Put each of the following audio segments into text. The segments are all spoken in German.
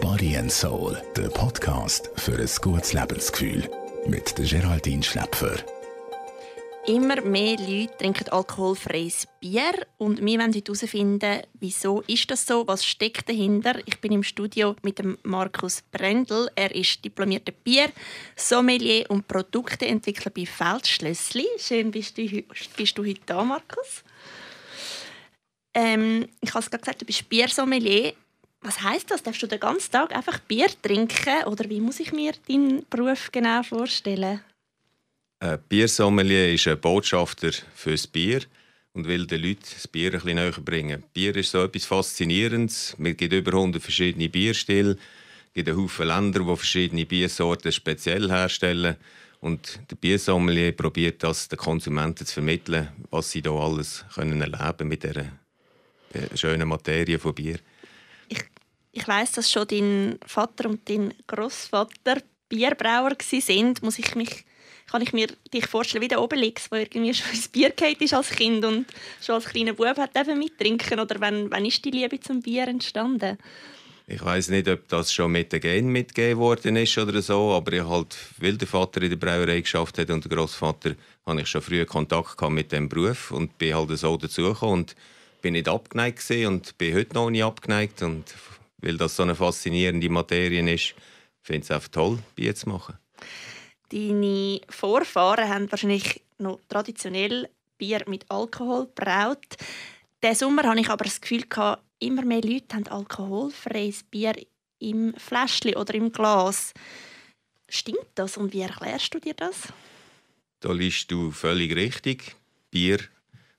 Body and Soul, der Podcast für ein gutes Lebensgefühl. Mit der Geraldine Schläpfer. Immer mehr Leute trinken alkoholfreies Bier und wir wollen heute herausfinden, wieso ist das so, was steckt dahinter. Ich bin im Studio mit dem Markus Brendel. Er ist diplomierter Bier, Sommelier und Produkteentwickler bei Feldschlössli. Schön bist du, bist du heute da, Markus. Ähm, ich habe es gerade gesagt, du bist Biersommelier. Was heißt das? Darfst du den ganzen Tag einfach Bier trinken oder wie muss ich mir deinen Beruf genau vorstellen? Ein Biersommelier ist ein Botschafter fürs Bier und will den Leuten das Bier ein bisschen näher bringen. Bier ist so etwas Faszinierendes. Es gibt über 100 verschiedene Bierstile. Es gibt einen Haufen Länder, die verschiedene Biersorten speziell herstellen. Und der Biersommelier probiert das den Konsumenten zu vermitteln, was sie hier alles können erleben mit dieser schönen Materie von Bier. Ich, ich weiß, dass schon dein Vater und dein Großvater Bierbrauer sind. Muss ich mich kann ich mir dich vorstellen wie der Obelix, der irgendwie schon ins Bier ist als Kind und schon als kleiner Bub hat mittrinken oder wann, wann ist die Liebe zum Bier entstanden? Ich weiß nicht, ob das schon mit den Gen mitgegeben worden ist oder so, aber ich halt, weil der Vater in der Brauerei geschafft hat und der Großvater, hatte ich schon früh Kontakt mit dem Beruf und bin halt so dazugekommen und bin nicht abgeneigt und bin heute noch nicht abgeneigt und weil das so eine faszinierende Materie ist, finde ich es einfach toll, Bier zu machen. Deine Vorfahren haben wahrscheinlich noch traditionell Bier mit Alkohol braut. Diesen Sommer hatte ich aber das Gefühl, immer mehr Leute haben alkoholfreies Bier im Fläschchen oder im Glas. Stimmt das und wie erklärst du dir das? Da liest du völlig richtig. Bier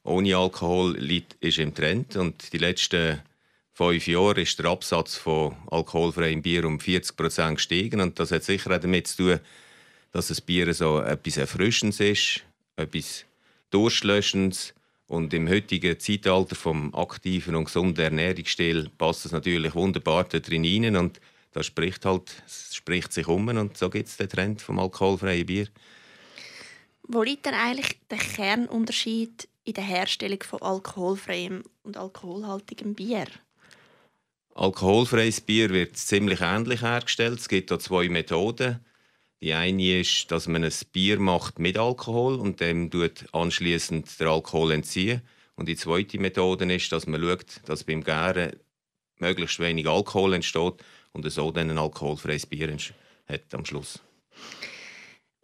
ohne Alkohol ist im Trend und die letzten fünf Jahre ist der Absatz von alkoholfreiem Bier um 40 Prozent gestiegen und das hat sicher damit zu tun, dass das Bier so etwas Erfrischendes ist, etwas Durstlöschendes. Und im heutigen Zeitalter vom aktiven und gesunden Ernährungsstil passt es natürlich wunderbar da drin. Und das spricht halt, spricht sich um und so gibt es den Trend vom alkoholfreien Bier. Wo liegt denn eigentlich der Kernunterschied in der Herstellung von alkoholfreiem und alkoholhaltigem Bier? Alkoholfreies Bier wird ziemlich ähnlich hergestellt. Es gibt hier zwei Methoden. Die eine ist, dass man ein Bier macht mit Alkohol und dem tut anschließend der Alkohol entziehen. Und die zweite Methode ist, dass man schaut, dass beim Gären möglichst wenig Alkohol entsteht und so dann ein alkoholfreies Bier hat am Schluss.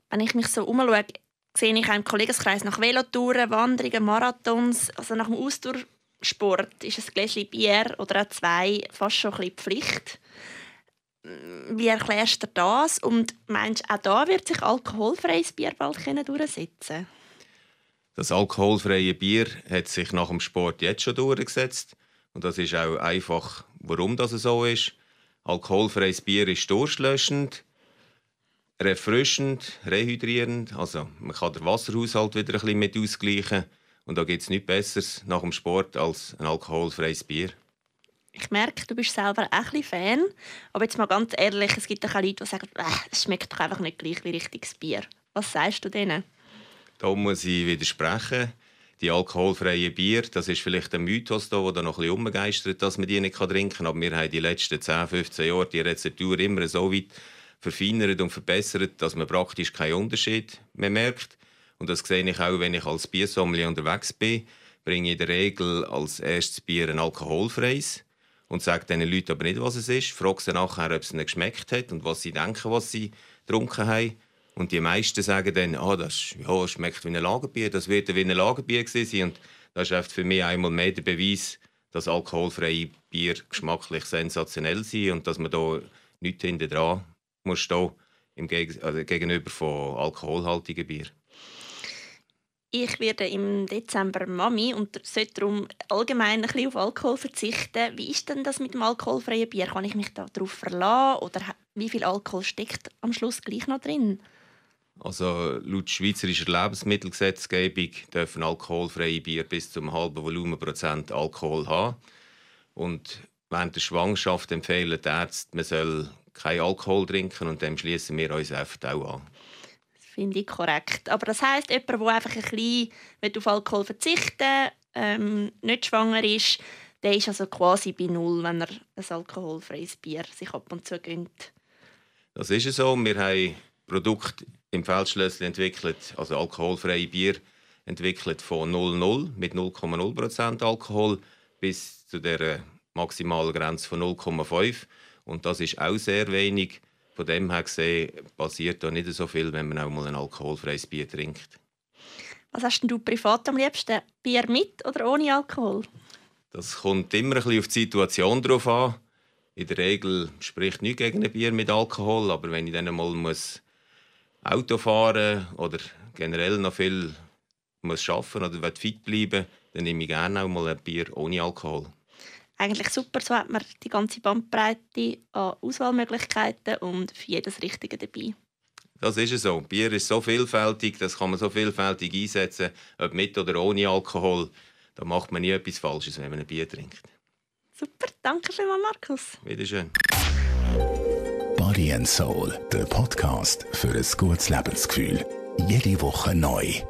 Wenn ich mich so umschaue, sehe ich im Kollegenkreis nach Velotouren, Wanderungen, Marathons, also nach dem Ausdauersport ist ein Gläschen Bier oder auch zwei fast schon ein bisschen Pflicht. Wie erklärst du das? Und meinst du, auch da wird sich alkoholfreies Bier bald durchsetzen Das alkoholfreie Bier hat sich nach dem Sport jetzt schon durchgesetzt. Und das ist auch einfach, warum das so ist. Alkoholfreies Bier ist durchlöschend, refrischend, rehydrierend. Also man kann den Wasserhaushalt wieder ein bisschen mit ausgleichen. Und da gibt es nichts Besseres nach dem Sport als ein alkoholfreies Bier. Ich merke, du bist selber auch ein Fan. Aber jetzt mal ganz ehrlich, es gibt auch Leute, die sagen, äh, es schmeckt doch einfach nicht gleich wie richtiges Bier. Was sagst du denen? Da muss ich widersprechen. Die alkoholfreien Bier, das ist vielleicht ein Mythos, der noch ein bisschen umgeistert, dass man die nicht trinken kann. Aber wir haben die letzten 10, 15 Jahre die Rezeptur immer so weit verfeinert und verbessert, dass man praktisch keinen Unterschied mehr merkt. Und das sehe ich auch, wenn ich als Biersommelier unterwegs bin, bringe in der Regel als erstes Bier ein alkoholfreies und sage den Leuten aber nicht, was es ist. Frage sie nachher, ob es ihnen geschmeckt hat und was sie denken, was sie getrunken haben. Und die meisten sagen dann, ah, das ja, schmeckt wie ein Lagerbier, das wird wie ein Lagerbier sein. Und das ist für mich einmal mehr der Beweis, dass alkoholfreie Bier geschmacklich sensationell sind und dass man da nichts hinter dran muss stehen im Geg also gegenüber von alkoholhaltigen Bier. Ich werde im Dezember Mami und sollte darum allgemein ein bisschen auf Alkohol verzichten. Wie ist denn das mit dem alkoholfreien Bier? Kann ich mich darauf verlassen oder wie viel Alkohol steckt am Schluss gleich noch drin? Also laut schweizerischer Lebensmittelgesetzgebung dürfen alkoholfreie Bier bis zum halben Volumenprozent Alkohol haben. Und während der Schwangerschaft empfehlen die Ärzte, man soll keinen Alkohol trinken und dem schließen wir uns oft auch an finde ich korrekt. Aber das heisst, jemand, der einfach ein bisschen auf Alkohol verzichten ähm, nicht schwanger ist, der ist also quasi bei null, wenn er ein alkoholfreies Bier sich ab und zu gönnt. Das ist so. Wir haben Produkte im Feldschlössli entwickelt, also alkoholfreie Bier entwickelt von 0,0 mit 0,0% Alkohol bis zu der maximalen Grenze von 0,5 und das ist auch sehr wenig. Von dem her gesehen passiert da nicht so viel, wenn man auch mal ein alkoholfreies Bier trinkt. Was hast denn du privat am liebsten? Bier mit oder ohne Alkohol? Das kommt immer ein bisschen auf die Situation drauf an. In der Regel spricht nichts gegen ein Bier mit Alkohol, aber wenn ich dann mal muss Auto fahren oder generell noch viel muss arbeiten oder fit bleiben dann nehme ich gerne auch mal ein Bier ohne Alkohol. Eigentlich super, so hat man die ganze Bandbreite an Auswahlmöglichkeiten und für jedes Richtige dabei. Das ist es so. Bier ist so vielfältig, das kann man so vielfältig einsetzen, ob mit oder ohne Alkohol. Da macht man nie etwas Falsches, wenn man ein Bier trinkt. Super, danke vielmals, Markus. Wiederschön. Body and Soul, der Podcast für ein gutes Lebensgefühl. Jede Woche neu.